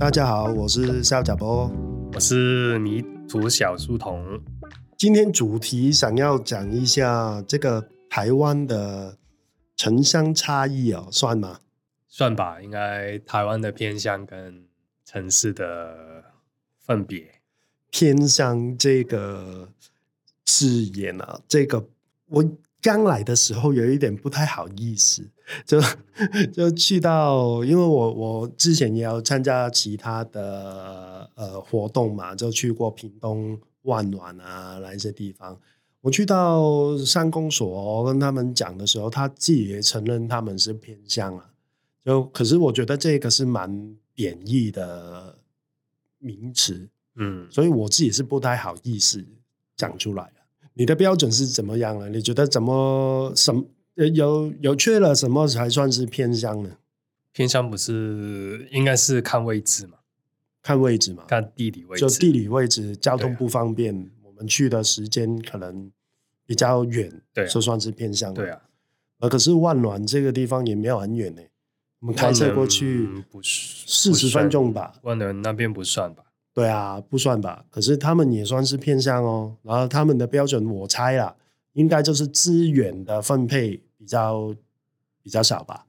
大家好，我是肖甲波，我是迷途小书童。今天主题想要讲一下这个台湾的城乡差异哦，算吗？算吧，应该台湾的偏乡跟城市的分别。偏乡这个字眼啊，这个我刚来的时候有一点不太好意思，就就去到，因为我我之前也有参加其他的呃活动嘛，就去过屏东。万峦啊，那一些地方，我去到三公所跟他们讲的时候，他自己也承认他们是偏乡啊。就可是我觉得这个是蛮贬义的名词，嗯，所以我自己是不太好意思讲出来。你的标准是怎么样呢？你觉得怎么什么有有缺了什么才算是偏乡呢？偏乡不是应该是看位置嘛？看位置嘛，看地理位置，就地理位置，交通不方便，啊、我们去的时间可能比较远，对、啊，就算是偏乡。对啊，呃，可是万峦这个地方也没有很远呢，我们开车过去不四十分钟吧。万峦那边不算吧？对啊，不算吧？可是他们也算是偏乡哦。然后他们的标准，我猜啦，应该就是资源的分配比较比较少吧？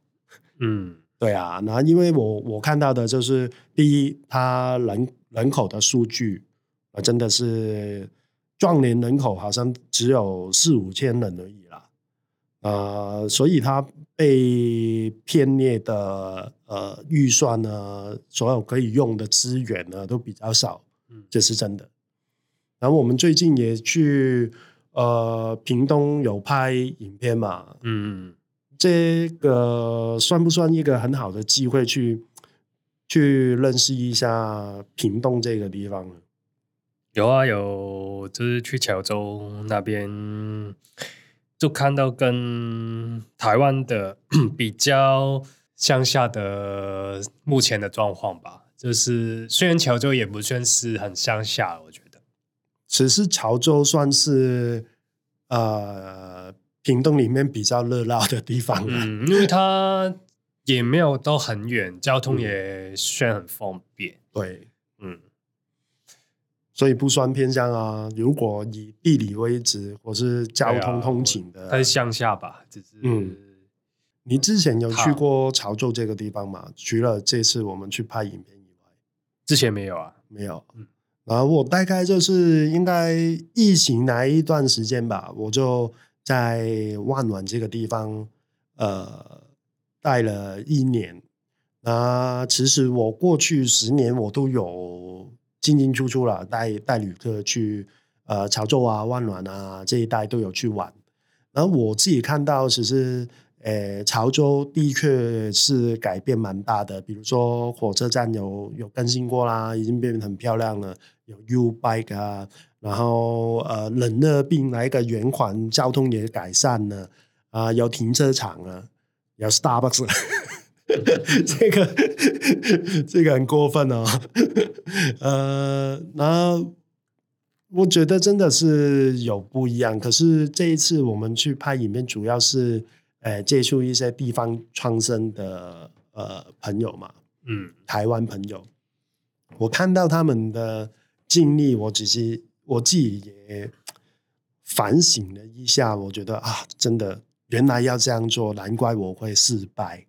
嗯。对啊，那因为我我看到的就是第一，他人人口的数据啊，真的是壮年人口好像只有四五千人而已啦，呃，所以他被编列的呃预算呢，所有可以用的资源呢都比较少，嗯，这是真的。然后我们最近也去呃屏东有拍影片嘛，嗯。这个算不算一个很好的机会去去认识一下屏东这个地方呢？有啊，有，就是去潮州那边，就看到跟台湾的比较乡下的目前的状况吧。就是虽然潮州也不算是很乡下，我觉得，只是潮州算是呃。屏东里面比较热闹的地方，嗯，因为它也没有都很远，交通也算很方便，嗯。对，嗯，所以不算偏乡啊。如果以地理位置或是交通通勤的，它是乡下吧？只是，嗯，你之前有去过潮州这个地方吗？除了这次我们去拍影片以外，之前没有啊，没有。嗯，然后我大概就是应该疫情来一段时间吧，我就。在万峦这个地方，呃，待了一年。那其实我过去十年我都有进进出出了，带带旅客去呃潮州啊、万峦啊这一带都有去玩。然后我自己看到，其实呃潮州的确是改变蛮大的。比如说火车站有有更新过啦，已经变得很漂亮了，有 U Bike 啊。然后呃，冷热病来一个圆环，交通也改善了啊、有停车场啊，有 Starbucks，这个这个很过分哦。呃，然后我觉得真的是有不一样。可是这一次我们去拍影片，主要是呃接触一些地方创生的呃朋友嘛，嗯，台湾朋友，我看到他们的经历，我只是。我自己也反省了一下，我觉得啊，真的原来要这样做，难怪我会失败。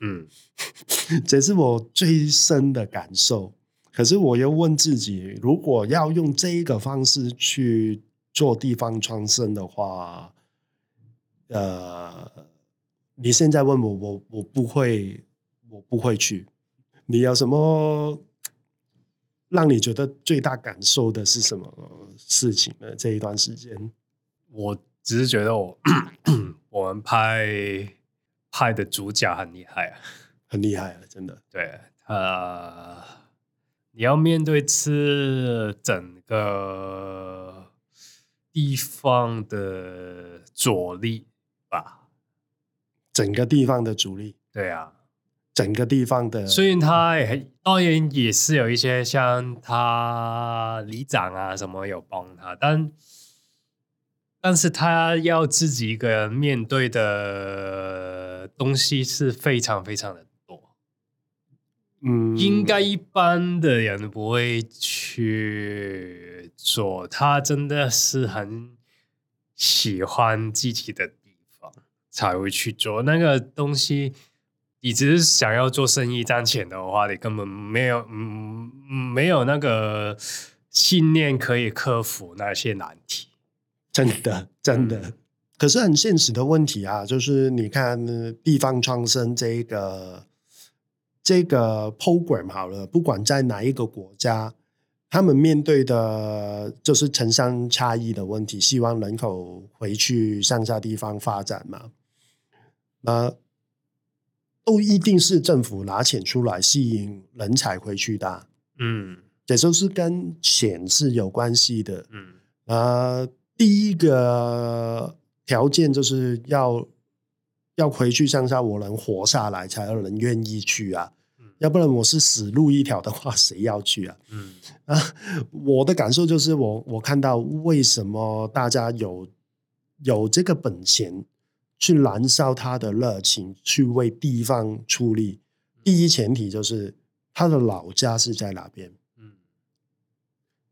嗯，这是我最深的感受。可是我又问自己，如果要用这一个方式去做地方创生的话，呃，你现在问我，我我不会，我不会去。你有什么？让你觉得最大感受的是什么事情呢？这一段时间，我只是觉得我我们拍拍的主角很厉害啊，很厉害啊，真的。对，呃，你要面对是整个地方的阻力吧？整个地方的主力，对啊。整个地方的，所以他也当然也是有一些像他里长啊什么有帮他，但但是他要自己一个人面对的东西是非常非常的多。嗯，应该一般的人不会去做。他真的是很喜欢自己的才会去做那个东西。你只是想要做生意赚钱的话，你根本没有嗯没有那个信念可以克服那些难题。真的，真的。嗯可是很现实的问题啊，就是你看地方创生这个这个 program 好了，不管在哪一个国家，他们面对的就是城乡差异的问题，希望人口回去乡下地方发展嘛，那都一定是政府拿钱出来吸引人才回去的，嗯，这就是跟钱是有关系的，嗯，啊，第一个。条件就是要要回去乡下，我能活下来，才有人愿意去啊。嗯、要不然我是死路一条的话，谁要去啊？嗯啊，我的感受就是我，我我看到为什么大家有有这个本钱去燃烧他的热情，去为地方出力。第一前提就是他的老家是在哪边。嗯，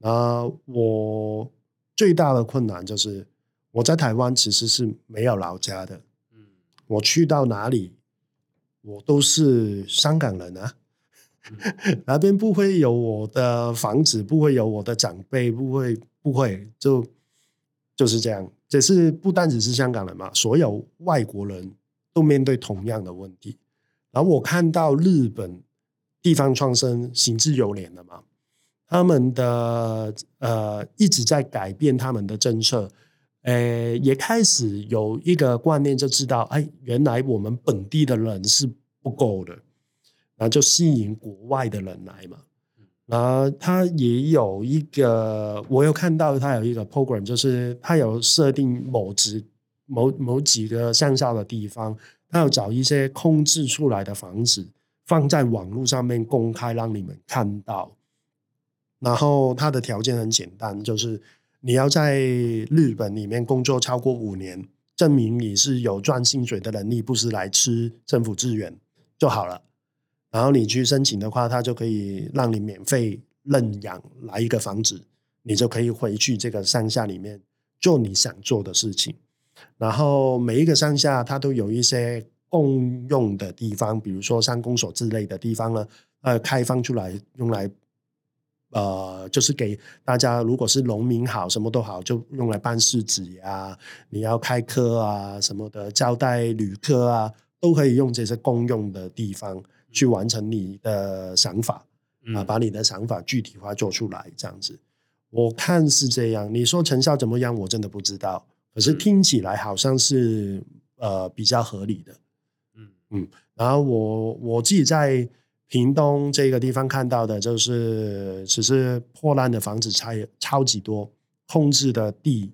啊，我最大的困难就是。我在台湾其实是没有老家的，嗯，我去到哪里，我都是香港人啊，嗯、那边不会有我的房子，不会有我的长辈，不会不会，就就是这样。只是不单只是香港人嘛，所有外国人都面对同样的问题。然后我看到日本地方创生行之有年了嘛，他们的呃一直在改变他们的政策。诶，也开始有一个观念，就知道，哎，原来我们本地的人是不够的，然后就吸引国外的人来嘛。然后他也有一个，我有看到他有一个 program，就是他有设定某几某某几个乡下的地方，他要找一些空置出来的房子，放在网络上面公开让你们看到。然后他的条件很简单，就是。你要在日本里面工作超过五年，证明你是有赚薪水的能力，不是来吃政府资源就好了。然后你去申请的话，他就可以让你免费认养来一个房子，你就可以回去这个乡下里面做你想做的事情。然后每一个乡下，它都有一些共用的地方，比如说像公所之类的地方呢，呃，开放出来用来。呃，就是给大家，如果是农民好，什么都好，就用来办事纸呀。你要开课啊，什么的，招待旅客啊，都可以用这些共用的地方去完成你的想法啊，嗯、把你的想法具体化做出来，这样子。我看是这样。你说成效怎么样？我真的不知道。可是听起来好像是呃比较合理的。嗯嗯。然后我我自己在。屏东这个地方看到的就是，只是破烂的房子超超级多，控制的地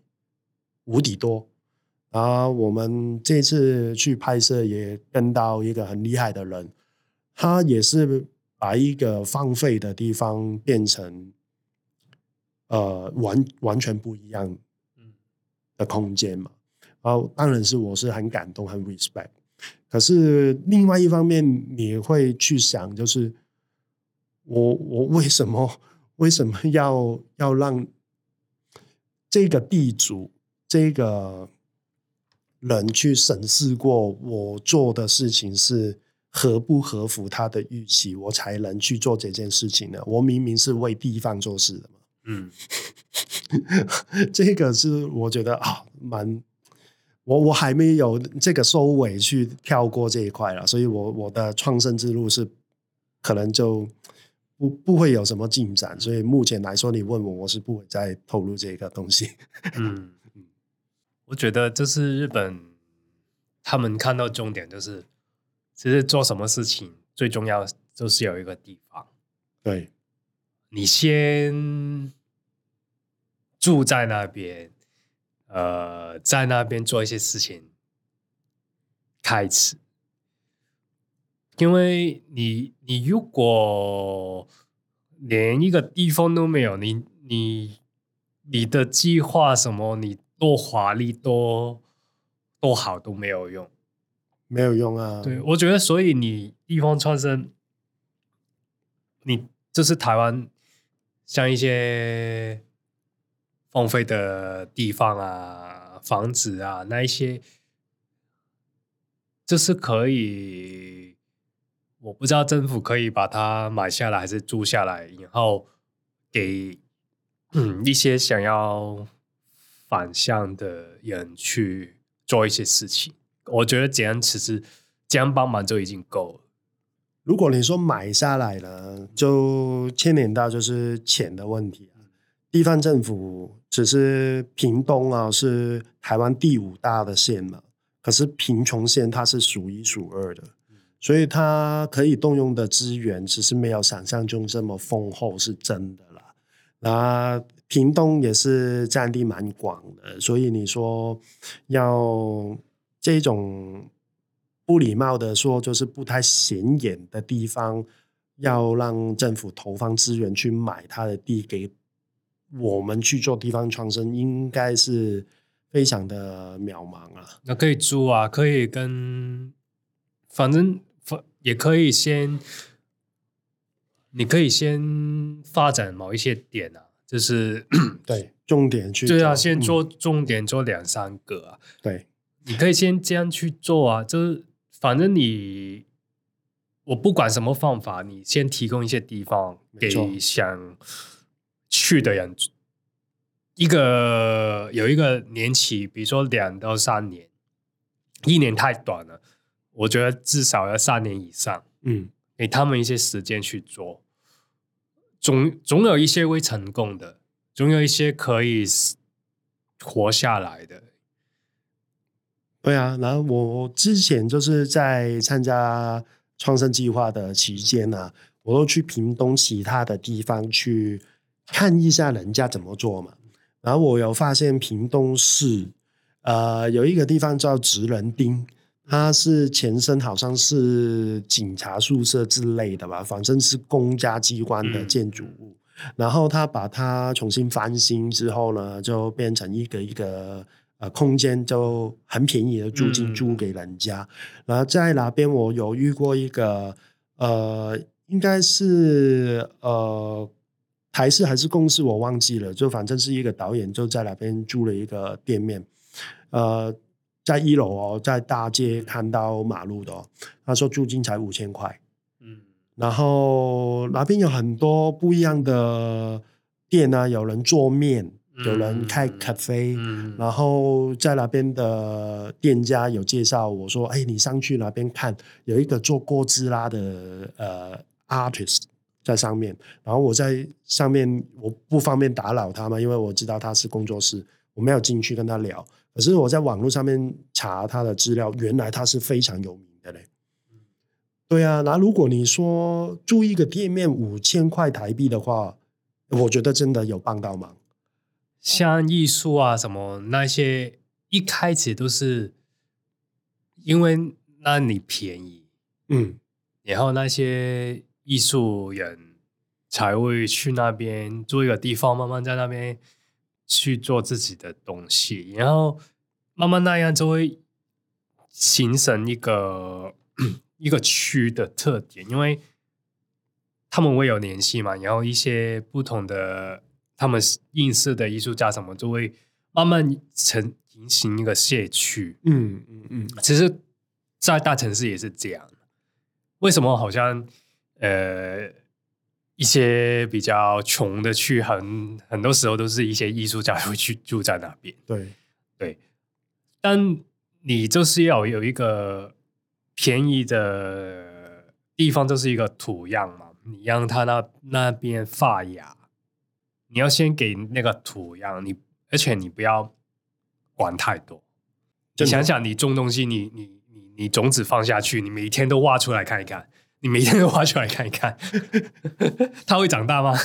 无底多。然后我们这次去拍摄也跟到一个很厉害的人，他也是把一个荒废的地方变成，呃，完完全不一样的空间嘛。然后当然是我是很感动，很 respect。可是另外一方面，你会去想，就是我我为什么 为什么要要让这个地主这个人去审视过我做的事情是合不合符他的预期，我才能去做这件事情呢？我明明是为地方做事的嘛。嗯，这个是我觉得啊，蛮。我我还没有这个收尾去跳过这一块了，所以我我的创生之路是可能就不不会有什么进展，所以目前来说，你问我，我是不会再透露这个东西。嗯，我觉得这是日本，他们看到重点就是，其实做什么事情最重要就是有一个地方，对，你先住在那边。呃，在那边做一些事情，开始，因为你你如果连一个地方都没有，你你你的计划什么，你多华丽多多好都没有用，没有用啊。对，我觉得，所以你地方创生你就是台湾，像一些荒废的地方啊、房子啊，那一些，就是可以，我不知道政府可以把它买下来还是租下来，然后给嗯一些想要返乡的人去做一些事情。我觉得这样其实这样帮忙就已经够了。如果你说买下来了，就牵连到就是钱的问题。地方政府只是屏东啊，是台湾第五大的县嘛，可是贫穷县它是数一数二的，所以它可以动用的资源其实没有想象中这么丰厚，是真的啦。那屏东也是占地蛮广的，所以你说要这种。不礼貌的说，就是不太显眼的地方，要让政府投放资源去买他的地，给我们去做地方创生，应该是非常的渺茫啊。那可以租啊，可以跟，反正也可以先，你可以先发展某一些点啊，就是对重点去，对啊，先做重点做两三个啊，对，你可以先这样去做啊，就是。反正你，我不管什么方法，你先提供一些地方给想去的人，一个有一个年期，比如说两到三年，一年太短了，我觉得至少要三年以上，嗯，给他们一些时间去做，总总有一些会成功的，总有一些可以活下来的。对啊，然后我之前就是在参加创生计划的期间呢、啊，我都去屏东其他的地方去看一下人家怎么做嘛。然后我有发现屏东市，呃，有一个地方叫职人町，它是前身好像是警察宿舍之类的吧，反正是公家机关的建筑物。嗯、然后他把它重新翻新之后呢，就变成一个一个。呃，空间就很便宜的租金租给人家，嗯、然后在那边我有遇过一个，呃，应该是呃台式还是公司我忘记了，就反正是一个导演就在那边租了一个店面，呃，在一楼哦，在大街看到马路的、哦，他说租金才五千块，嗯，然后那边有很多不一样的店啊，有人做面。有人开咖啡，嗯，然后在那边的店家有介绍我说：“哎，你上去那边看，有一个做哥斯拉的呃 artist 在上面。”然后我在上面，我不方便打扰他嘛，因为我知道他是工作室，我没有进去跟他聊。可是我在网络上面查他的资料，原来他是非常有名的嘞。对啊，那如果你说租一个店面五千块台币的话，我觉得真的有帮到忙。像艺术啊什么那些，一开始都是因为那里便宜，嗯，然后那些艺术人才会去那边租一个地方，慢慢在那边去做自己的东西，然后慢慢那样就会形成一个一个区的特点，因为他们会有联系嘛，然后一些不同的。他们应试的艺术家什么，就会慢慢成形成一个社区。嗯嗯嗯。其实，在大城市也是这样。为什么好像呃一些比较穷的区，很很多时候都是一些艺术家会去住在那边。对对。但你就是要有一个便宜的地方，就是一个土壤嘛，你让它那那边发芽。你要先给那个土壤，你而且你不要管太多。你想想，你种东西，你你你你种子放下去，你每天都挖出来看一看，你每天都挖出来看一看，它会长大吗？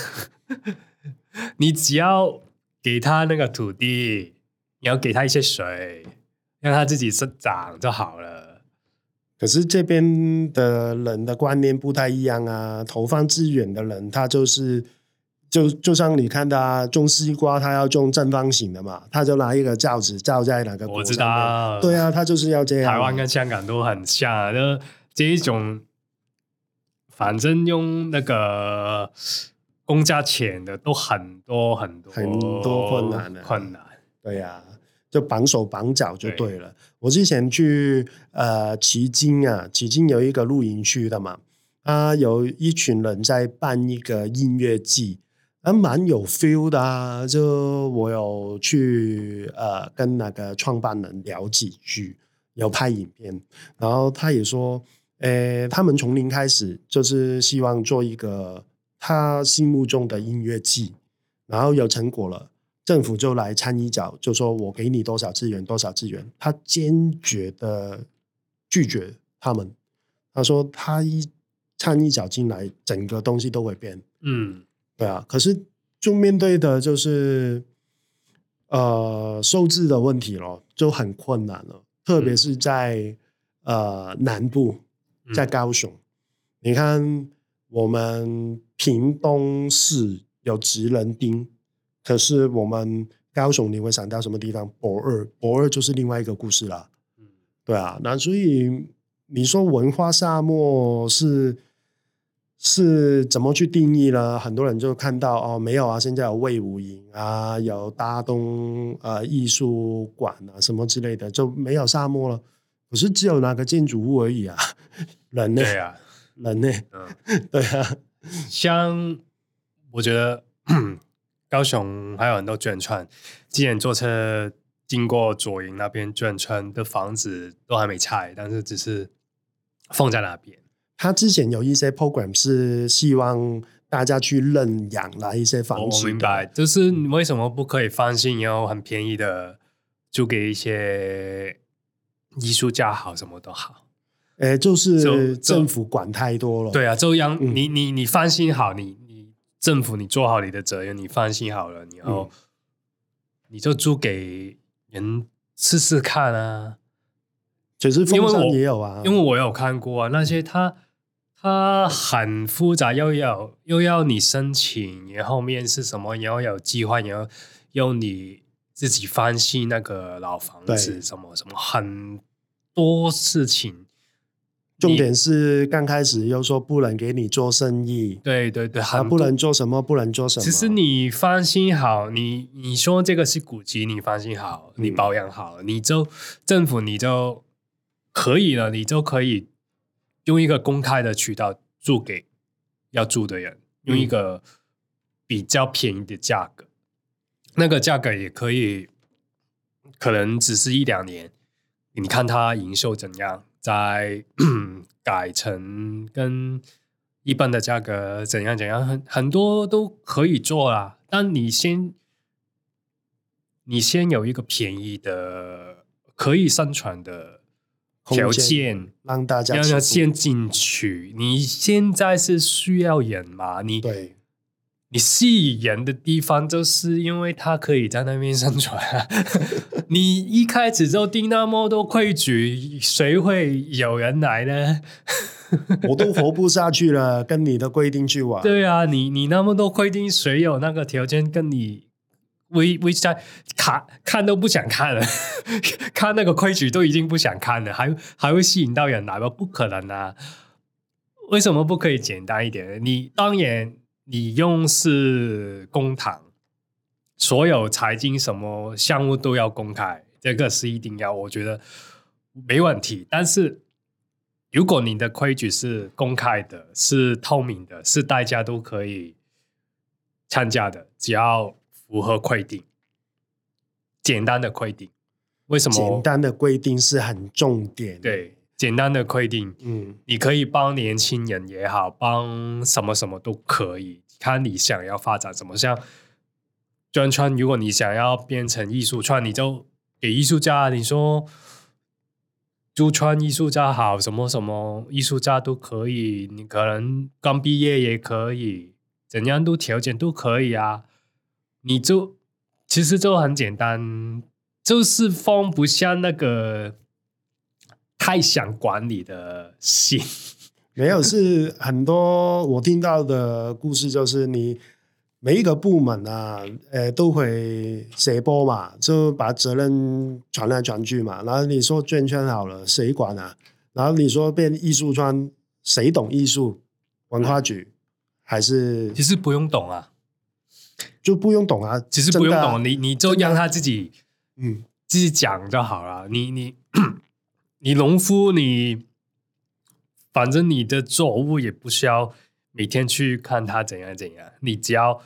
你只要给它那个土地，你要给它一些水，让它自己生长就好了。可是这边的人的观念不太一样啊，投放资源的人，他就是。就就像你看他种西瓜，他要种正方形的嘛，他就拿一个罩子罩在哪个。我知道，对啊，他就是要这样。台湾跟香港都很像，就这一种反正用那个公家钱的都很多很多很多困难的困难。对呀、啊，就绑手绑脚就对了。对我之前去呃奇经啊，奇经有一个露营区的嘛，啊，有一群人在办一个音乐季，还蛮有 feel 的啊。就我有去呃跟那个创办人聊几句，有拍影片，然后他也说，诶，他们从零开始就是希望做一个他心目中的音乐季，然后有成果了。政府就来掺一脚，就说我给你多少资源，多少资源。他坚决的拒绝他们。他说他一掺一脚进来，整个东西都会变。嗯，对啊。可是就面对的就是呃收支的问题咯，就很困难了。特别是在、嗯、呃南部，在高雄，嗯、你看我们屏东市有职人町。可是我们高雄，你会想到什么地方？博二，博二就是另外一个故事了。嗯，对啊，那所以你说文化沙漠是是怎么去定义呢？很多人就看到哦，没有啊，现在有魏武营啊，有大东呃艺术馆啊，什么之类的，就没有沙漠了。可是只有那个建筑物而已啊，人呢？对啊，人呢？嗯，对啊，像我觉得。高雄还有很多眷村，之前坐车经过左营那边眷村的房子都还没拆，但是只是放在那边。他之前有一些 program 是希望大家去认养来一些房子。我明白，就是为什么不可以放心，然后很便宜的租给一些艺术家好，什么都好。哎，就是政府管太多了。对啊，就让你你你放心好你你。政府，你做好你的责任，你放心好了，然后你就租给人试试看啊。其实凤山也有啊，因为我有看过啊，那些他他很复杂，又要又要你申请，然后面试什么，然后有计划，然后用你自己翻新那个老房子，什么什么很多事情。重点是刚开始又说不能给你做生意，对对对，还不能做什么，不能做什么。其实你放心好，你你说这个是古籍，你放心好，你保养好，嗯、你就政府你就可以了，你就可以用一个公开的渠道租给要住的人，用一个比较便宜的价格，嗯、那个价格也可以，可能只是一两年，你看它营收怎样。再 改成跟一般的价格怎样怎样，很很多都可以做啦。但你先，你先有一个便宜的可以生存的条件，让大家让他先进去。你现在是需要人嘛？你对。你吸引人的地方，就是因为他可以在那边生存。你一开始就定那么多规矩，谁会有人来呢？我都活不下去了，跟你的规定去玩。对啊，你你那么多规定，谁有那个条件跟你微微在看看都不想看了，看那个规矩都已经不想看了，还还会吸引到人来吗？不可能啊！为什么不可以简单一点？你当然。你用是公堂，所有财经什么项目都要公开，这个是一定要，我觉得没问题。但是如果你的规矩是公开的，是透明的，是大家都可以参加的，只要符合规定，简单的规定，为什么？简单的规定是很重点。对。简单的规定，嗯，你可以帮年轻人也好，帮什么什么都可以，看你想要发展什么。像眷村，如果你想要变成艺术村，你就给艺术家，你说驻村艺术家好，什么什么艺术家都可以。你可能刚毕业也可以，怎样都条件都可以啊。你就其实就很简单，就是放不下那个。太想管理的心，没有，是很多我听到的故事，就是你每一个部门啊，呃，都会写波嘛，就把责任传来传去嘛。然后你说眷村好了，谁管啊？然后你说变艺术圈，谁懂艺术？文化局还是其实不用懂啊，就不用懂啊，其实不用懂，啊、你你就让他自己嗯自己讲就好了。你你你农夫你。反正你的作物也不需要每天去看它怎样怎样，你只要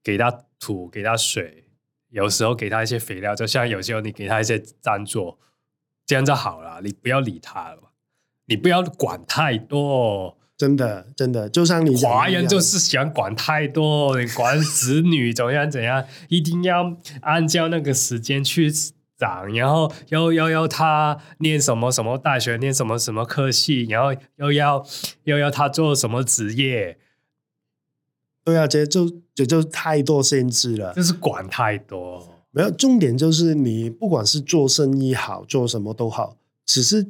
给它土，给它水，有时候给它一些肥料，就像有时候你给它一些赞助，这样就好了。你不要理它了，你不要管太多。真的，真的，就像你华人就是喜欢管太多，你管子女怎样怎样，一定要按照那个时间去。长，然后又要要他念什么什么大学，念什么什么科系，然后又要又要他做什么职业？对啊，这就这就太多限制了，就是管太多。没有重点，就是你不管是做生意好，做什么都好，只是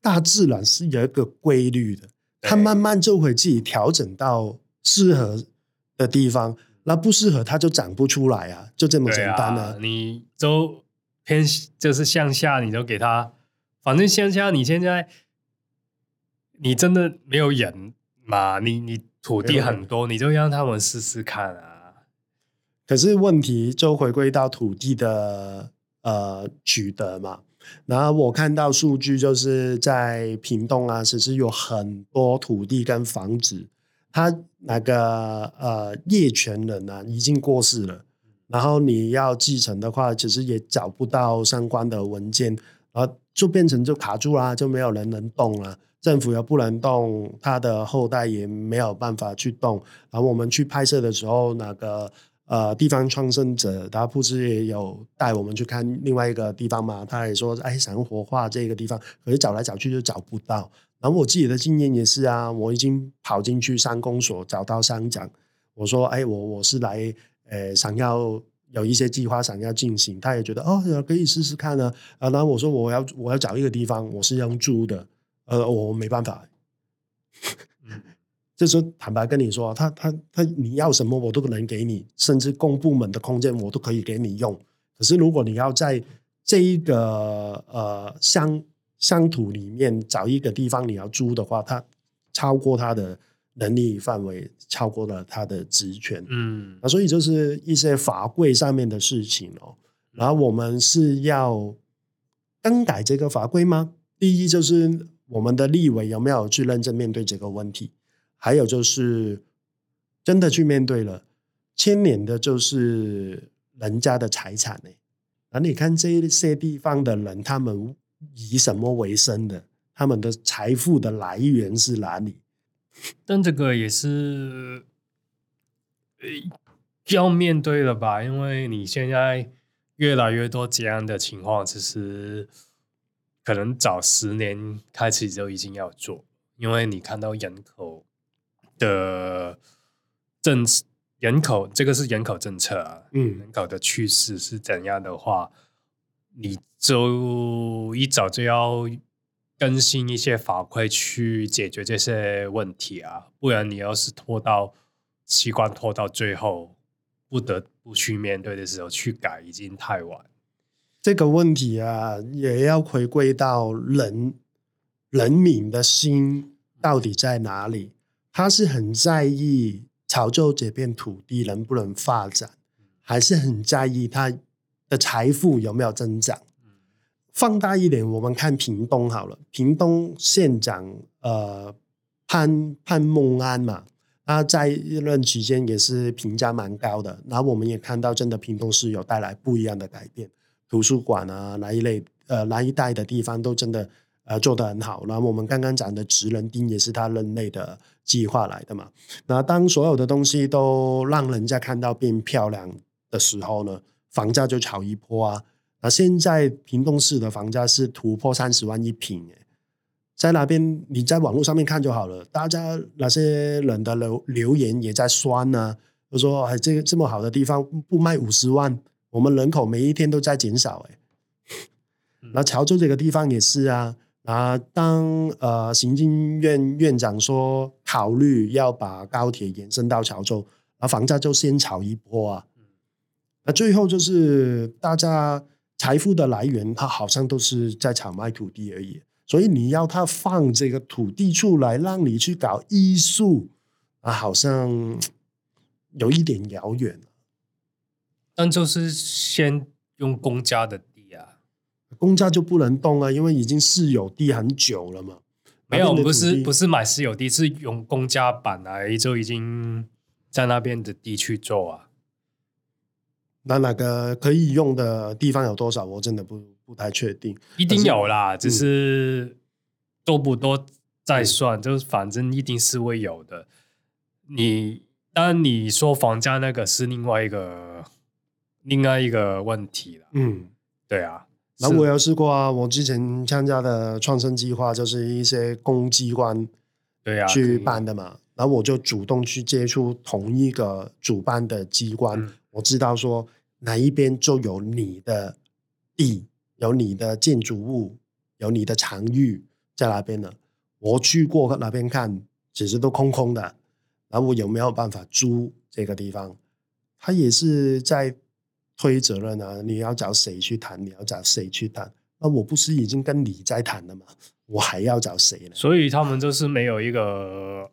大自然是有一个规律的，它慢慢就会自己调整到适合的地方，那不适合它就长不出来啊，就这么简单啊。你都。偏就是向下，你就给它，反正向下。你现在你真的没有人嘛？你你土地很多，你就让他们试试看啊。可是问题就回归到土地的呃取得嘛。然后我看到数据，就是在屏东啊，其实有很多土地跟房子，他那个呃业权人呢、啊、已经过世了。然后你要继承的话，其实也找不到相关的文件，然后就变成就卡住啦，就没有人能动了。政府又不能动，他的后代也没有办法去动。然后我们去拍摄的时候，那个呃地方创生者，他不是也有带我们去看另外一个地方嘛？他也说，哎，想活化这个地方，可是找来找去就找不到。然后我自己的经验也是啊，我已经跑进去乡公所找到商长，我说，哎，我我是来。呃，想要有一些计划想要进行，他也觉得哦，可以试试看呢。啊，然后我说我要我要找一个地方，我是用租的，呃，我没办法。这时候坦白跟你说，他他他你要什么我都不能给你，甚至公部门的空间我都可以给你用。可是如果你要在这一个呃乡乡土里面找一个地方你要租的话，他超过他的。能力范围超过了他的职权，嗯，那所以就是一些法规上面的事情哦。然后我们是要更改这个法规吗？第一就是我们的立委有没有去认真面对这个问题？还有就是真的去面对了，牵连的就是人家的财产呢。那你看这些地方的人，他们以什么为生的？他们的财富的来源是哪里？但这个也是要面对的吧，因为你现在越来越多这样的情况，其实可能早十年开始就已经要做，因为你看到人口的政人口这个是人口政策啊，嗯，人口的趋势是怎样的话，你就一早就要。更新一些法规去解决这些问题啊，不然你要是拖到习惯拖到最后，不得不去面对的时候去改，已经太晚。这个问题啊，也要回归到人人民的心到底在哪里？他是很在意潮州这片土地能不能发展，还是很在意他的财富有没有增长？放大一点，我们看屏东好了。屏东县长呃潘潘孟安嘛，他在任期间也是评价蛮高的。然后我们也看到，真的屏东是有带来不一样的改变，图书馆啊那一类呃那一带的地方都真的呃做得很好。然后我们刚刚讲的职人町也是他任内的计划来的嘛。那当所有的东西都让人家看到变漂亮的时候呢，房价就炒一波啊。那现在屏东市的房价是突破三十万一坪，在那边你在网络上面看就好了。大家那些人的留留言也在酸呢、啊，就说：“哎，这个这么好的地方不卖五十万，我们人口每一天都在减少。”哎，那潮州这个地方也是啊。啊，当呃行政院院长说考虑要把高铁延伸到潮州，那房价就先炒一波啊。那最后就是大家。财富的来源，它好像都是在炒卖土地而已。所以你要他放这个土地出来，让你去搞艺术啊，好像有一点遥远。但就是先用公家的，公家就不能动啊，因为已经私有地很久了嘛。没有，不是不是买私有地，是用公家本来就已经在那边的地去做啊。那那个可以用的地方有多少？我真的不不太确定。一定有啦，只是多不多再算，嗯、就是反正一定是会有的。你当然你说房价那个是另外一个另外一个问题了。嗯，对啊。那我有试过啊，我之前参加的创生计划就是一些公机关对啊去办的嘛，然后我就主动去接触同一个主办的机关，嗯、我知道说哪一边就有你的地，有你的建筑物，有你的场域在那边呢。我去过那边看，其实都空空的，然后我有没有办法租这个地方？他也是在。推责任啊！你要找谁去谈？你要找谁去谈？那我不是已经跟你在谈了吗？我还要找谁呢？所以他们就是没有一个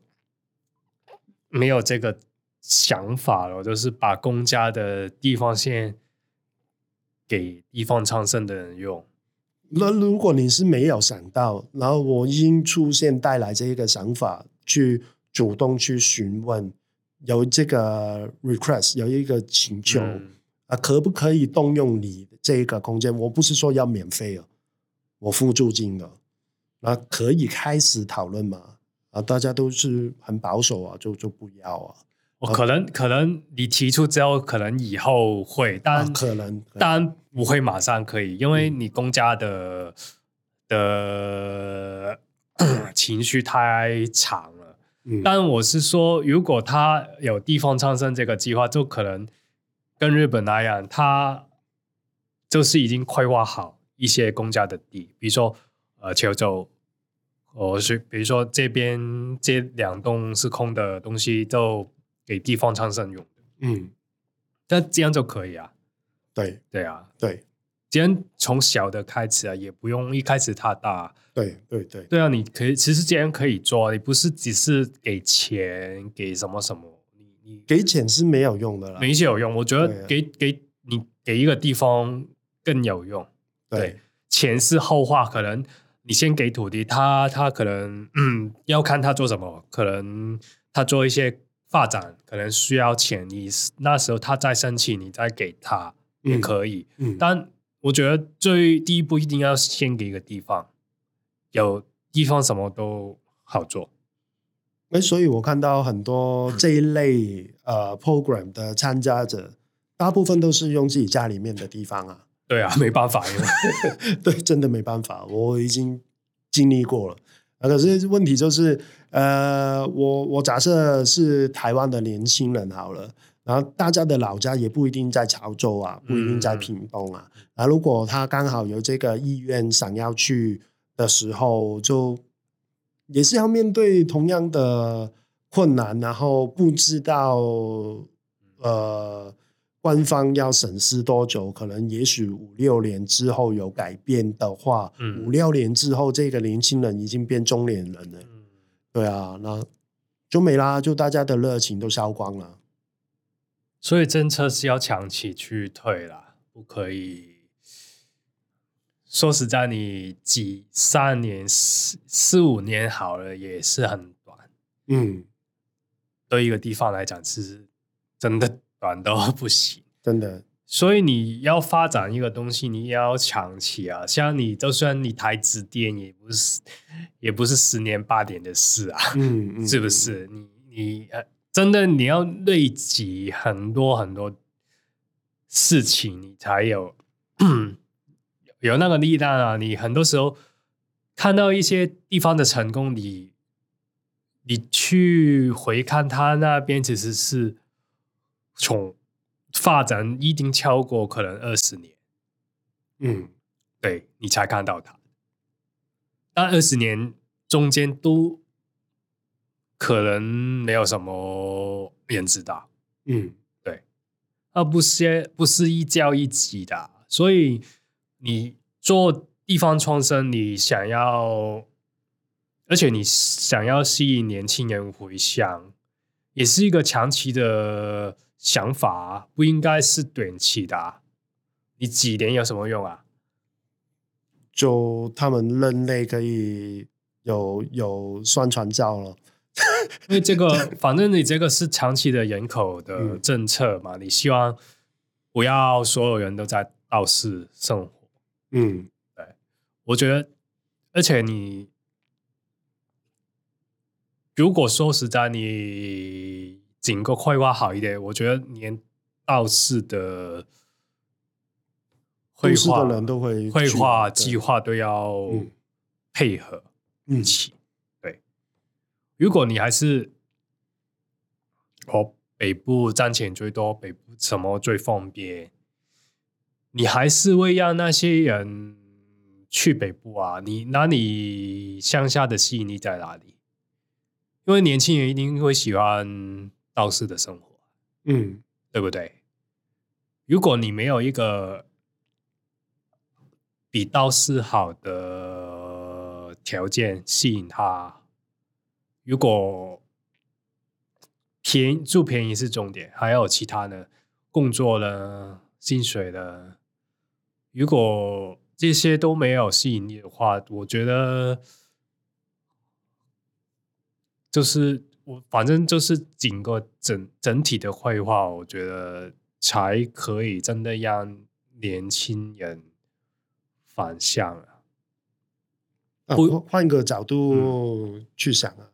没有这个想法了，就是把公家的地方先给地方昌盛的人用。那如果你是没有想到，然后我已经出现带来这一个想法，去主动去询问，有这个 request，有一个请求。嗯啊，可不可以动用你这个空间？我不是说要免费哦，我付租金的。那可以开始讨论吗？啊，大家都是很保守啊，就就不要啊。我可能可能你提出之后，可能以后会，但、啊、可能当然不会马上可以，因为你公家的、嗯、的 情绪太长了。嗯，但我是说，如果他有地方创生这个计划，就可能。跟日本那样，他就是已经规划好一些公家的地，比如说呃球州，我是比如说这边这两栋是空的东西，就给地方创生用。嗯，但这样就可以啊。对对啊，对，既然从小的开始啊，也不用一开始太大。对对对，对啊，你可以其实既然可以做，你不是只是给钱给什么什么。给钱是没有用的啦，没有用。我觉得给给你给一个地方更有用。对，对，钱是后话，可能你先给土地，他他可能嗯要看他做什么，可能他做一些发展，可能需要钱，你那时候他再申请，你再给他也可以。嗯，嗯，但我觉得最第一步一定要先给一个地方，有地方什么都好做。哎，所以我看到很多这一类呃 program 的参加者，大部分都是用自己家里面的地方啊。对啊，没办法，对，真的没办法，我已经经历过了。啊，可是问题就是，呃，我我假设是台湾的年轻人好了，然后大家的老家也不一定在潮州啊，不一定在屏东啊。那、嗯、如果他刚好有这个意愿想要去的时候，就。也是要面对同样的困难，然后不知道呃官方要审视多久，可能也许五六年之后有改变的话，嗯、五六年之后这个年轻人已经变中年人了，嗯、对啊，那就没啦，就大家的热情都烧光了。所以政策是要长期去退啦，不可以。说实在，你几三年、四四五年好了，也是很短。嗯，对一个地方来讲，是真的短到不行，真的。所以你要发展一个东西，你要长期啊。像你，就算你台积电，也不是，也不是十年八年的事啊。嗯，嗯，是不是？你你呃真的你要累积很多很多事情，你才有。有那个力量啊！你很多时候看到一些地方的成功，你你去回看他那边，其实是从发展一定超过可能二十年，嗯，对，你才看到他。但二十年中间都可能没有什么人知道，嗯，对，而不是不是一教一夕的，所以。你做地方创生，你想要，而且你想要吸引年轻人回乡，也是一个长期的想法，不应该是短期的啊。你几年有什么用啊？就他们人类可以有有宣传照了，因为这个，反正你这个是长期的人口的政策嘛，嗯、你希望不要所有人都在闹市生活。嗯，对，我觉得，而且你如果说实在，你整个规划好一点，我觉得连道士的。绘画的人都会，绘画计划都要配合一起。对，如果你还是哦，北部赚钱最多，北部什么最方便，你还是会让那些人去北部啊？你那你乡下的吸引力在哪里？因为年轻人一定会喜欢道士的生活，嗯，对不对？如果你没有一个。比道士好的条件吸引他。如果便宜住便宜是重点，还有其他的工作呢、薪水的。如果这些都没有吸引力的话，我觉得就是我反正就是整个整整体的绘画，我觉得才可以真的让年轻人。反向啊！不换个角度去想啊，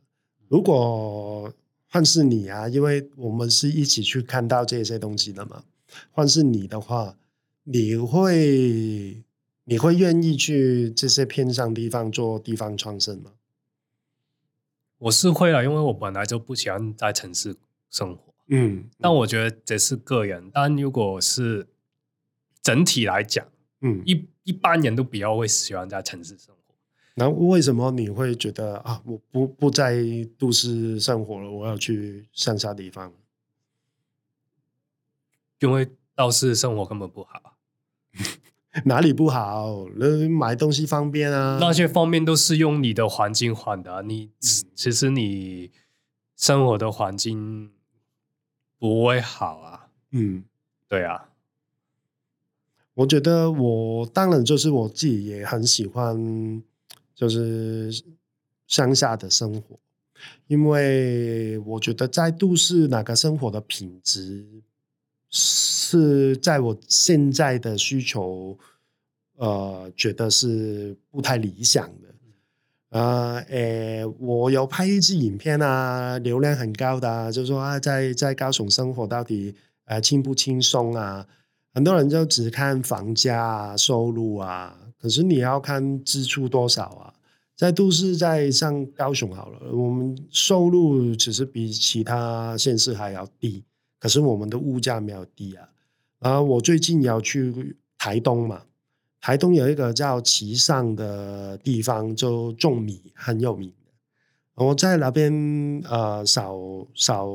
如果换是你啊，因为我们是一起去看到这些东西的嘛。换是你的话，你会你会愿意去这些偏向地方做地方创生吗？我是会啊，因为我本来就不喜欢在城市生活。嗯，但我觉得这是个人。但如果是整体来讲，嗯，一一般人都比较会喜欢在城市生活。那为什么你会觉得啊，我不不在都市生活了，我要去乡下地方？因为都市生活根本不好。哪里不好？那买东西方便啊，那些方面都是用你的环境换的啊。你其实你生活的环境不会好啊。嗯，对啊。我觉得我当然就是我自己也很喜欢，就是乡下的生活，因为我觉得在都市哪个生活的品质是在我现在的需求，呃，觉得是不太理想的。啊，诶，我有拍一支影片啊，流量很高的啊，就是说啊，在在高雄生活到底呃轻不轻松啊？很多人就只看房价啊、收入啊，可是你要看支出多少啊。在都市，在上高雄好了，我们收入其实比其他县市还要低，可是我们的物价没有低啊。然后我最近要去台东嘛，台东有一个叫旗上的地方，就种米很有名的。我在那边呃，小小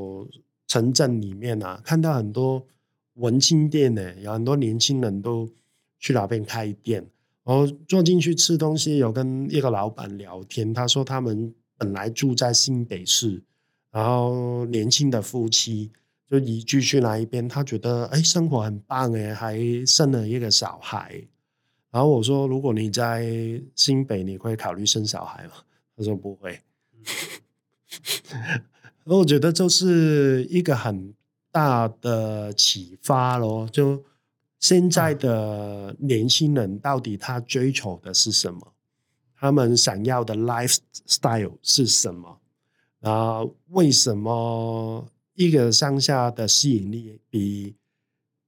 城镇里面啊，看到很多。文青店呢，有很多年轻人都去那边开店。我坐进去吃东西，有跟一个老板聊天，他说他们本来住在新北市，然后年轻的夫妻就移居去那一边，他觉得哎，生活很棒哎，还生了一个小孩。然后我说，如果你在新北，你会考虑生小孩吗？他说不会。我觉得就是一个很。大的启发咯，就现在的年轻人到底他追求的是什么？他们想要的 lifestyle 是什么？啊，为什么一个乡下的吸引力比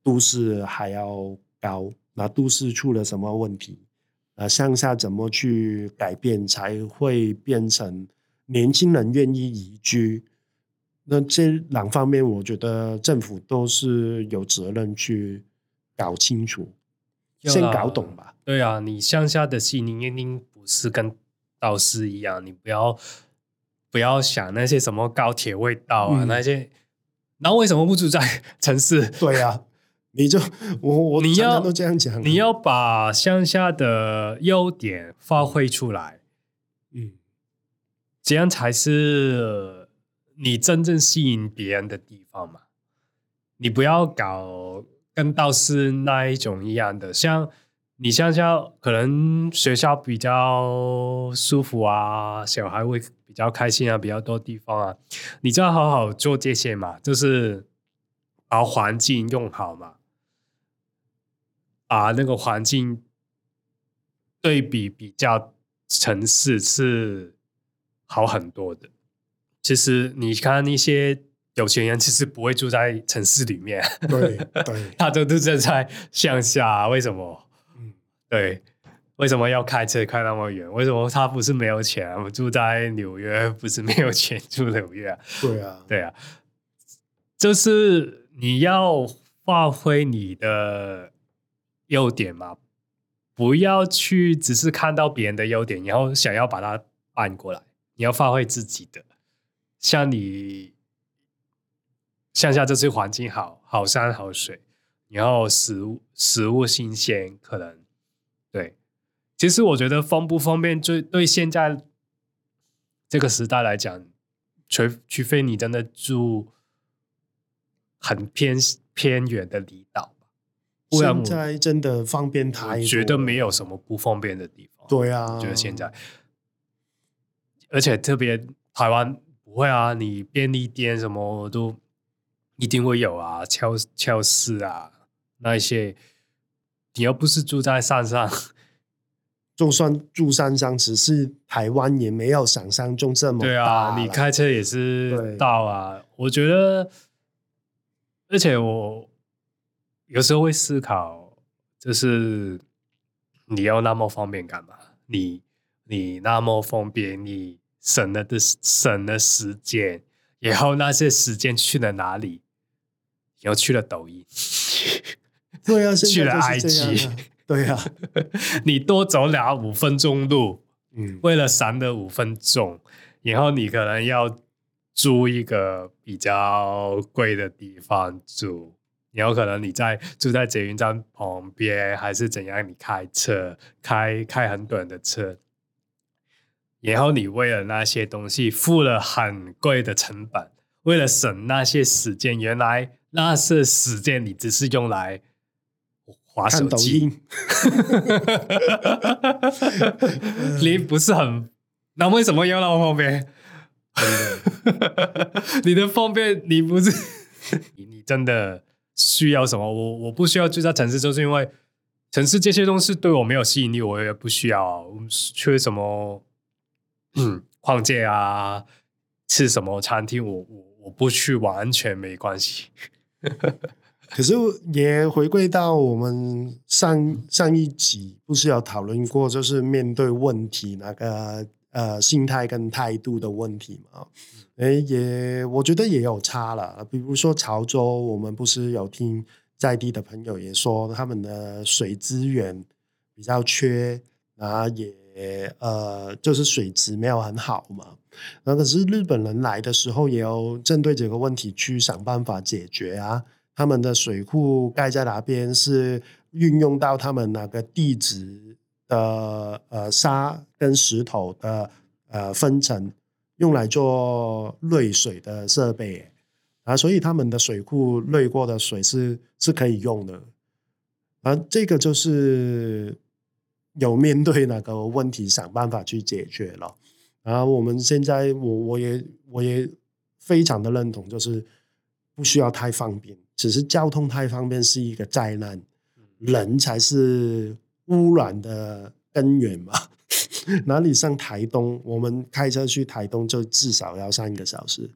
都市还要高？那都市出了什么问题？啊，乡下怎么去改变才会变成年轻人愿意移居？那这两方面，我觉得政府都是有责任去搞清楚，先搞懂吧。对啊，你乡下的吸引力一定不是跟都市一样，你不要不要想那些什么高铁味道啊、嗯、那些，然后为什么不住在城市？对啊，你就我我你要都这样讲，你要把乡下的优点发挥出来，嗯，这样才是你真正吸引别人的地方嘛。你不要搞跟道士那一种一样的，像你乡下可能学校比较舒服啊，小孩会比较开心啊，比较多地方啊，你就要好好做这些嘛，就是把环境用好嘛，把那个环境对比比较城市是好很多的。其实你看那些。有钱人其实不会住在城市里面，对对，他都住在乡下。为什么？嗯，对，为什么要开车开那么远？为什么他不是没有钱？我住在纽约，不是没有钱住纽约啊？对啊，对啊，就是你要发挥你的优点嘛，不要去只是看到别人的优点，然后想要把它搬过来。你要发挥自己的，像你。乡下这次环境好，好山好水，然后食物食物新鲜，可能对。其实我觉得方不方便，对对现在这个时代来讲，除除非你真的住很偏偏远的离岛，不然现在真的方便太多，觉得没有什么不方便的地方。对啊，我觉得现在，而且特别台湾不会啊，你便利店什么都。一定会有啊，超超市啊，那一些，你又不是住在山上，就算住山上，只是台湾也没有想象中这么大。对啊，你开车也是到啊。我觉得，而且我有时候会思考，就是你要那么方便干嘛？你你那么方便，你省了的省了时间，然后那些时间去了哪里？然后去了抖音，对啊，去了 IG，对啊，你多走了五分钟路，嗯，为了省的五分钟，然后你可能要租一个比较贵的地方住，然后可能你在住在捷运站旁边，还是怎样？你开车开开很短的车，然后你为了那些东西付了很贵的成本，为了省那些时间，原来。那些时间，你只是用来滑手机。你不是很？那为什么要那么方便？你的方便，你不是？你真的需要什么？我我不需要住在城市，就是因为城市这些东西对我没有吸引力，我也不需要。我们缺什么？嗯，逛街啊，吃什么餐厅？我我我不去，完全没关系。可是也回归到我们上上一集，不是有讨论过，就是面对问题那个呃心态跟态度的问题嘛？哎，也我觉得也有差了。比如说潮州，我们不是有听在地的朋友也说，他们的水资源比较缺，然后也呃就是水质没有很好嘛。那可是日本人来的时候，也要针对这个问题去想办法解决啊。他们的水库盖在哪边，是运用到他们那个地质的呃沙跟石头的呃分层，用来做滤水的设备啊，所以他们的水库滤过的水是是可以用的。啊，这个就是有面对那个问题，想办法去解决了。然后我们现在，我我也我也非常的认同，就是不需要太方便，只是交通太方便是一个灾难，人才是污染的根源嘛。哪里像台东，我们开车去台东就至少要三个小时，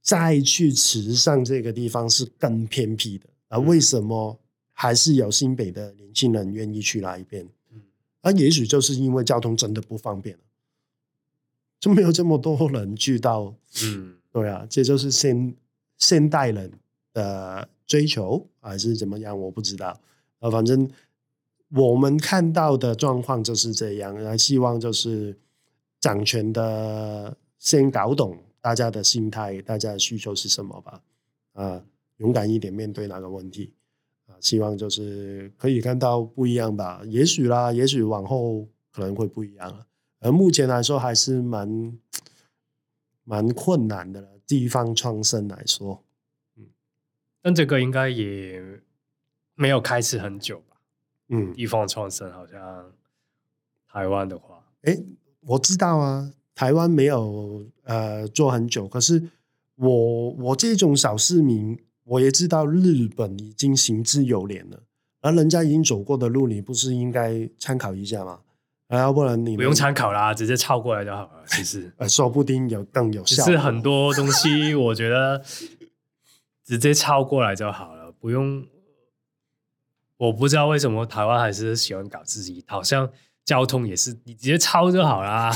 再去池上这个地方是更偏僻的。啊，为什么还是有新北的年轻人愿意去那一边？啊，也许就是因为交通真的不方便。就没有这么多人去到，嗯，对啊，这就是现现代人的追求还是怎么样，我不知道。啊，反正我们看到的状况就是这样。那希望就是掌权的先搞懂大家的心态，大家的需求是什么吧。啊，勇敢一点面对那个问题。啊，希望就是可以看到不一样吧，也许啦，也许往后可能会不一样了。而目前来说，还是蛮蛮困难的了。地方创生来说，但这个应该也没有开始很久吧？嗯，地方创生好像台湾的话，哎，我知道啊，台湾没有呃做很久，可是我我这种小市民。我也知道日本已经行之有年了，而人家已经走过的路，你不是应该参考一下吗？要不然你不用参考啦，直接抄过来就好了。其实，呃，说不定有更有效。是很多东西，我觉得直接抄过来就好了，不用。我不知道为什么台湾还是喜欢搞自己，好像交通也是，你直接抄就好啦。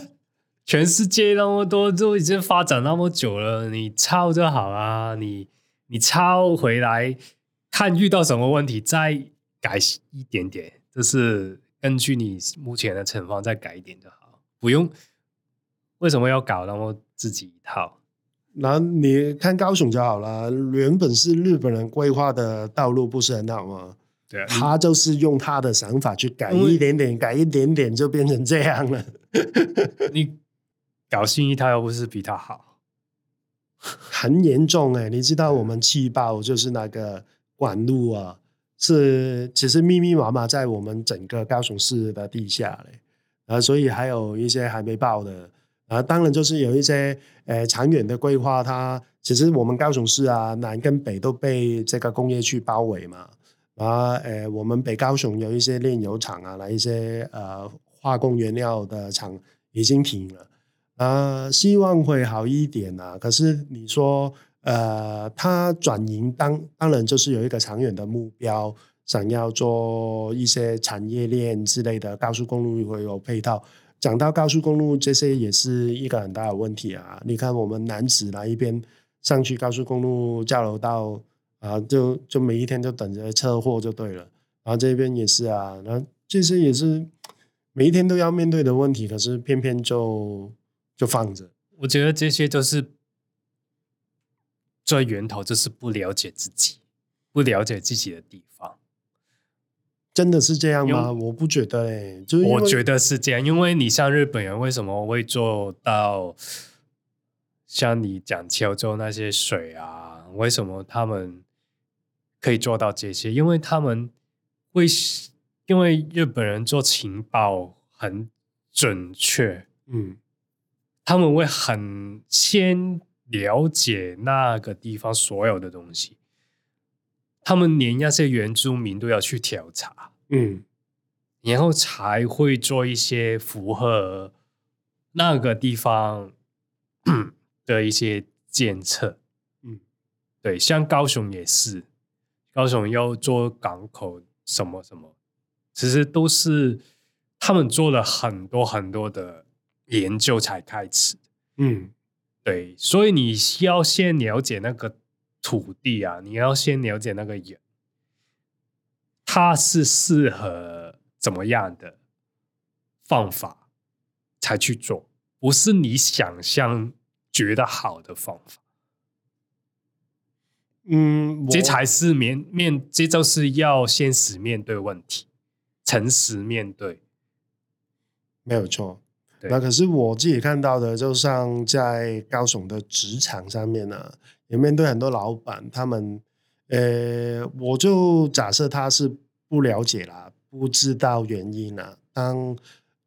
全世界那么多，都已经发展那么久了，你抄就好啦。你。你抄回来，看遇到什么问题再改一点点，就是根据你目前的情况再改一点就好，不用。为什么要搞那么自己一套？那你看高雄就好了，原本是日本人规划的道路，不是很好吗？对啊，他就是用他的想法去改一点点，改一点点就变成这样了。你搞新一套又不是比他好。很严重哎、欸，你知道我们气爆就是那个管路啊，是其实密密麻麻在我们整个高雄市的地下嘞，啊，所以还有一些还没爆的啊，当然就是有一些呃长远的规划，它其实我们高雄市啊南跟北都被这个工业区包围嘛，啊，呃，我们北高雄有一些炼油厂啊，那一些呃化工原料的厂已经停了。啊，希望会好一点啊。可是你说，呃，它转型当当然就是有一个长远的目标，想要做一些产业链之类的，高速公路会有配套。讲到高速公路，这些也是一个很大的问题啊。你看我们楠梓那一边上去高速公路交流道啊，就就每一天就等着车祸就对了。然后这边也是啊，然后这些也是每一天都要面对的问题，可是偏偏就。就放着，我觉得这些都是最源头，就是不了解自己，不了解自己的地方，真的是这样吗？我不觉得哎，就我觉得是这样，因为你像日本人为什么会做到像你讲秋州那些水啊？为什么他们可以做到这些？因为他们会，因为日本人做情报很准确，嗯。他们会很先了解那个地方所有的东西，他们连那些原住民都要去调查，嗯，然后才会做一些符合那个地方 的一些检测，嗯，对，像高雄也是，高雄要做港口什么什么，其实都是他们做了很多很多的。研究才开始，嗯，对，所以你需要先了解那个土地啊，你要先了解那个人，他是适合怎么样的方法才去做，不是你想象觉得好的方法。嗯，这才是面面，这就是要现实面对问题，诚实面对，没有错。那可是我自己看到的，就像在高雄的职场上面呢、啊，也面对很多老板，他们，呃，我就假设他是不了解啦，不知道原因啦。当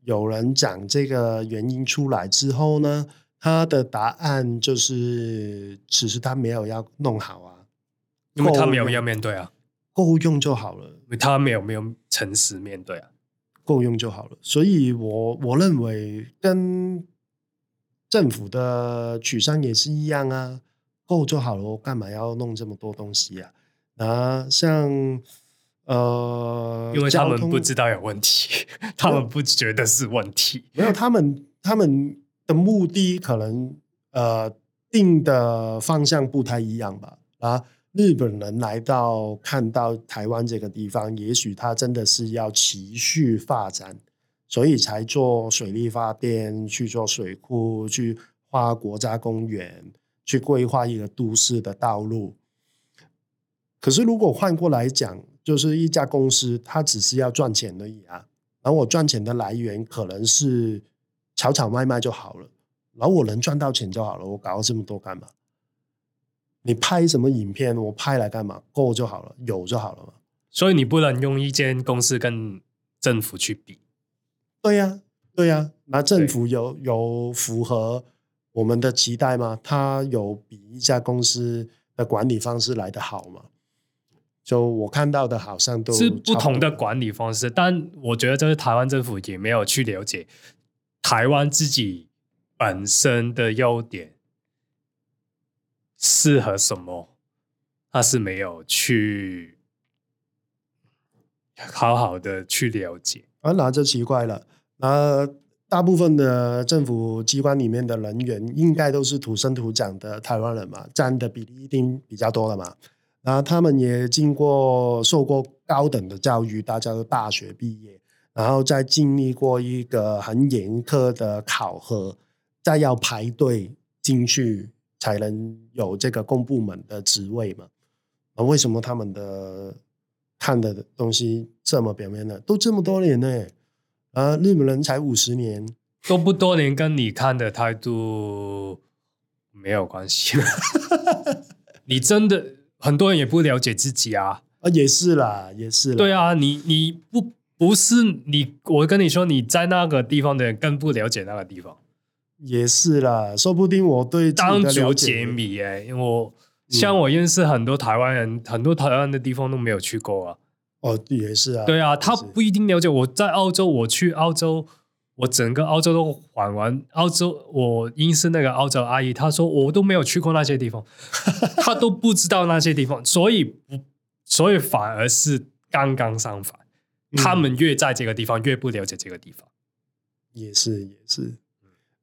有人讲这个原因出来之后呢，他的答案就是，只是他没有要弄好啊，因为他没有要面对啊，够用就好了，因为他没有没有诚实面对啊。够用就好了，所以我我认为跟政府的取商也是一样啊，够就好了，我干嘛要弄这么多东西啊？啊，像呃，因为他们不知道有问题，他们不觉得是问题，没有他们他们的目的可能呃定的方向不太一样吧啊。日本人来到看到台湾这个地方，也许他真的是要持续发展，所以才做水利发电，去做水库，去画国家公园，去规划一个都市的道路。可是如果换过来讲，就是一家公司，它只是要赚钱而已啊。然后我赚钱的来源可能是炒炒卖卖就好了，然后我能赚到钱就好了。我搞这么多干嘛？你拍什么影片？我拍来干嘛？够就好了，有就好了嘛。所以你不能用一间公司跟政府去比。对呀，对呀。那政府有有符合我们的期待吗？他有比一家公司的管理方式来得好吗？就我看到的，好像都是不同的管理方式。但我觉得，这是台湾政府也没有去了解台湾自己本身的优点。适合什么？他是没有去好好的去了解啊，那就奇怪了。那大部分的政府机关里面的人员，应该都是土生土长的台湾人嘛，占的比例一定比较多了嘛。那他们也经过受过高等的教育，大家都大学毕业，然后再经历过一个很严苛的考核，再要排队进去。才能有这个公部门的职位嘛？啊，为什么他们的看的东西这么表面呢？都这么多年呢？啊，日本人才五十年，都不多年，跟你看的态度没有关系。你真的很多人也不了解自己啊！啊，也是啦，也是啦。对啊，你你不不是你，我跟你说，你在那个地方的人更不了解那个地方。也是啦，说不定我对当局解迷哎，因为我像我认识很多台湾人，嗯、很多台湾的地方都没有去过啊。哦，也是啊，对啊，他不一定了解。我在澳洲，我去澳洲，我整个澳洲都玩完。澳洲，我认识那个澳洲阿姨，她说我都没有去过那些地方，她都不知道那些地方，所以不，所以反而是刚刚相反，嗯，他们越在这个地方，越不了解这个地方。也是，也是。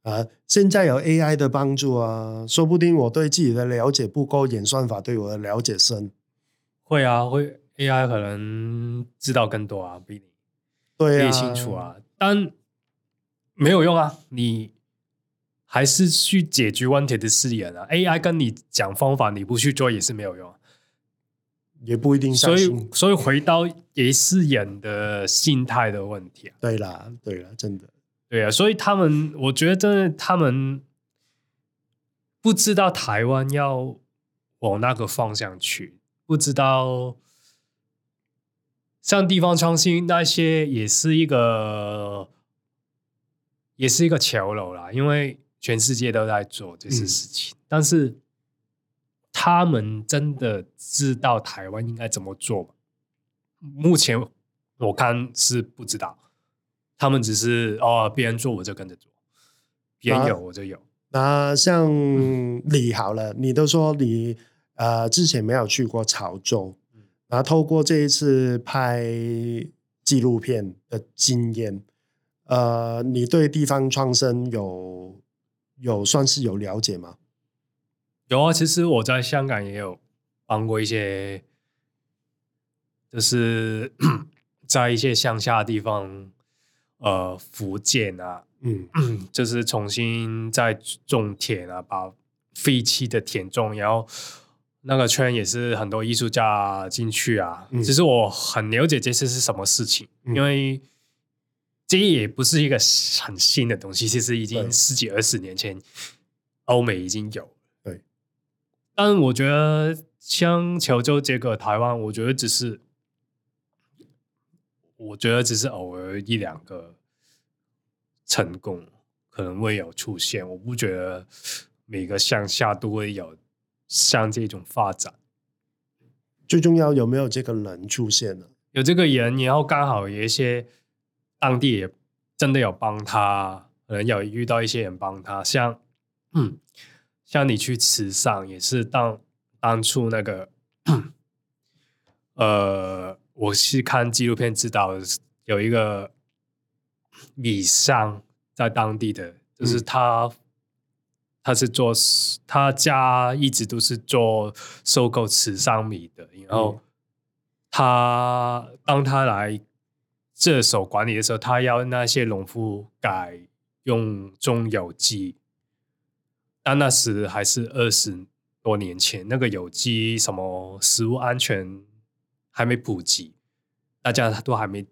啊，现在有 AI 的帮助啊，说不定我对自己的了解不够，演算法对我的了解深。会啊，会 AI 可能知道更多啊，比你对啊，清楚啊，但没有用啊，你还是去解决问题的是人啊。AI 跟你讲方法，你不去做也是没有用，也不一定。所以，所以回到也是人的心态的问题啊。对啦，对啦，真的。对啊，所以他们，我觉得真的，他们不知道台湾要往那个方向去，不知道像地方创新那些，也是一个，也是一个桥楼啦。因为全世界都在做这些事情，嗯，但是他们真的知道台湾应该怎么做吗？目前我看是不知道。他们只是哦，别人做我就跟着做，别人有我就有。那，那像你好了，嗯、你都说你呃之前没有去过潮州，嗯、然后透过这一次拍纪录片的经验，呃，你对地方创生有有算是有了解吗？有啊，其实我在香港也有帮过一些，就是 在一些乡下的地方。呃，福建啊，嗯，就是重新再种田啊，把废弃的田种，然后那个圈也是很多艺术家进去啊。嗯、其实我很了解这次是什么事情，嗯、因为这也不是一个很新的东西，其实已经十几二十年前欧美已经有。对，但我觉得像潮州这个台湾，我觉得只是。我觉得只是偶尔一两个成功，可能会有出现。我不觉得每个乡下都会有像这种发展。最重要有没有这个人出现呢？有这个人，然后刚好有一些当地也真的有帮他，可能有遇到一些人帮他。像嗯，像你去慈善也是当当初那个 呃。我是看纪录片知道有一个米商在当地的，就是他，嗯、他是做他家一直都是做收购池上米的，然后他当他来这手管理的时候，他要那些农夫改用中有机，但那时还是二十多年前，那个有机什么食物安全还没普及，大家都还没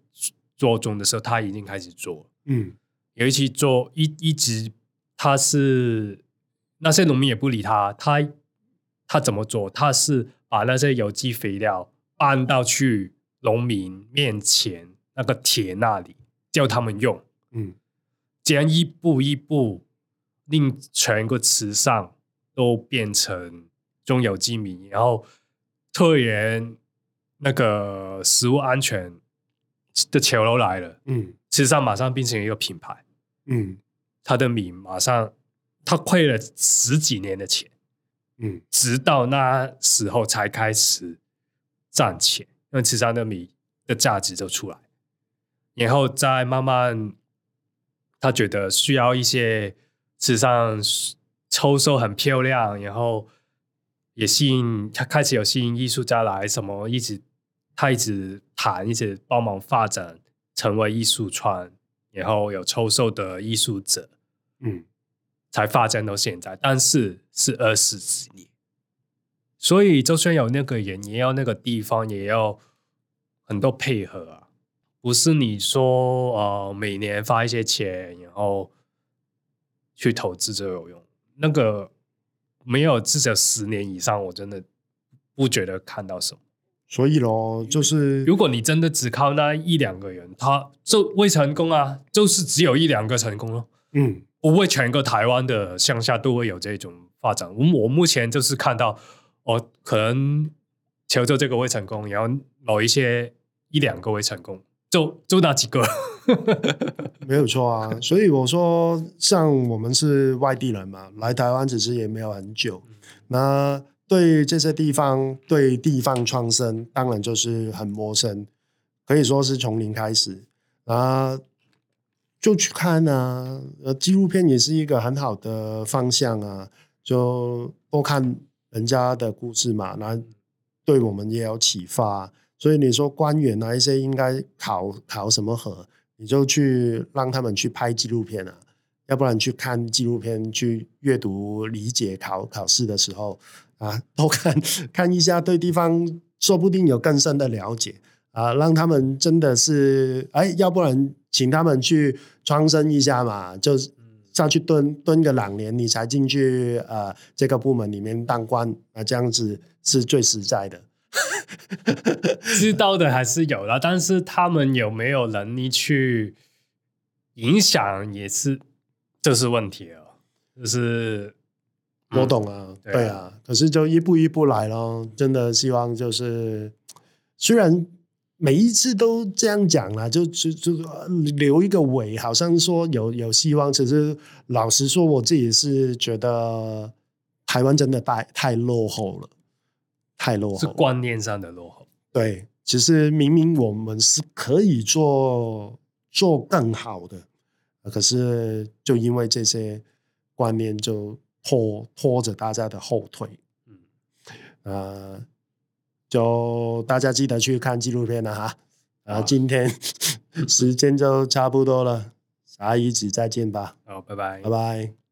做中的时候，他已经开始做。嗯，尤其做一一直，他是那些农民也不理他，他他怎么做？他是把那些有机肥料搬到去农民面前那个田那里，叫他们用。嗯，这样一步一步，令全个池上都变成种有机米，然后特研那个食物安全的潮流来了。嗯。池上马上变成一个品牌，嗯，他的米马上他亏了十几年的钱，嗯，直到那时候才开始赚钱，因为池上的米的价值就出来，然后再慢慢，他觉得需要一些池上抽收很漂亮，然后也吸引他开始有吸引艺术家来，什么一直他一直谈，一直帮忙发展。成为艺术串，然后有抽售的艺术者，嗯，才发展到现在。但是是二十几年，所以就算有那个人，也要那个地方，也要很多配合啊。不是你说呃每年发一些钱，然后去投资就有用。那个没有至少十年以上，我真的不觉得看到什么。所以咯，就是如果你真的只靠那一两个人，他就未成功啊，就是只有一两个成功咯。嗯，不会全个台湾的乡下都会有这种发展。我我目前就是看到，哦，可能潮州这个会成功，然后某一些一两个会成功，就就那几个，没有错啊。所以我说，像我们是外地人嘛，来台湾只是也没有很久，那。对这些地方，对地方创生，当然就是很陌生，可以说是从零开始啊，就去看啊，呃，纪录片也是一个很好的方向啊，就多看人家的故事嘛，那对我们也有启发。所以你说官员啊，一些应该考考什么核，你就去让他们去拍纪录片啊，要不然去看纪录片，去阅读理解考考试的时候。啊，多看看一下，对地方说不定有更深的了解啊，让他们真的是哎，要不然请他们去创生一下嘛，就上去蹲蹲个两年，你才进去呃这个部门里面当官啊，这样子是最实在的。知道的还是有了，但是他们有没有能力去影响，也是这是问题哦，就是。我懂啊，嗯、对啊，可是就一步一步来咯。真的希望就是，虽然每一次都这样讲了，就就就留一个尾，好像说有有希望。其实老实说，我自己是觉得台湾真的太太落后了，太落后了，是观念上的落后。对，其实明明我们是可以做做更好的，可是就因为这些观念就。拖拖着大家的后腿，嗯，呃，就大家记得去看纪录片了哈。啊，今天 时间就差不多了，下一集再见吧。好，拜拜，拜拜。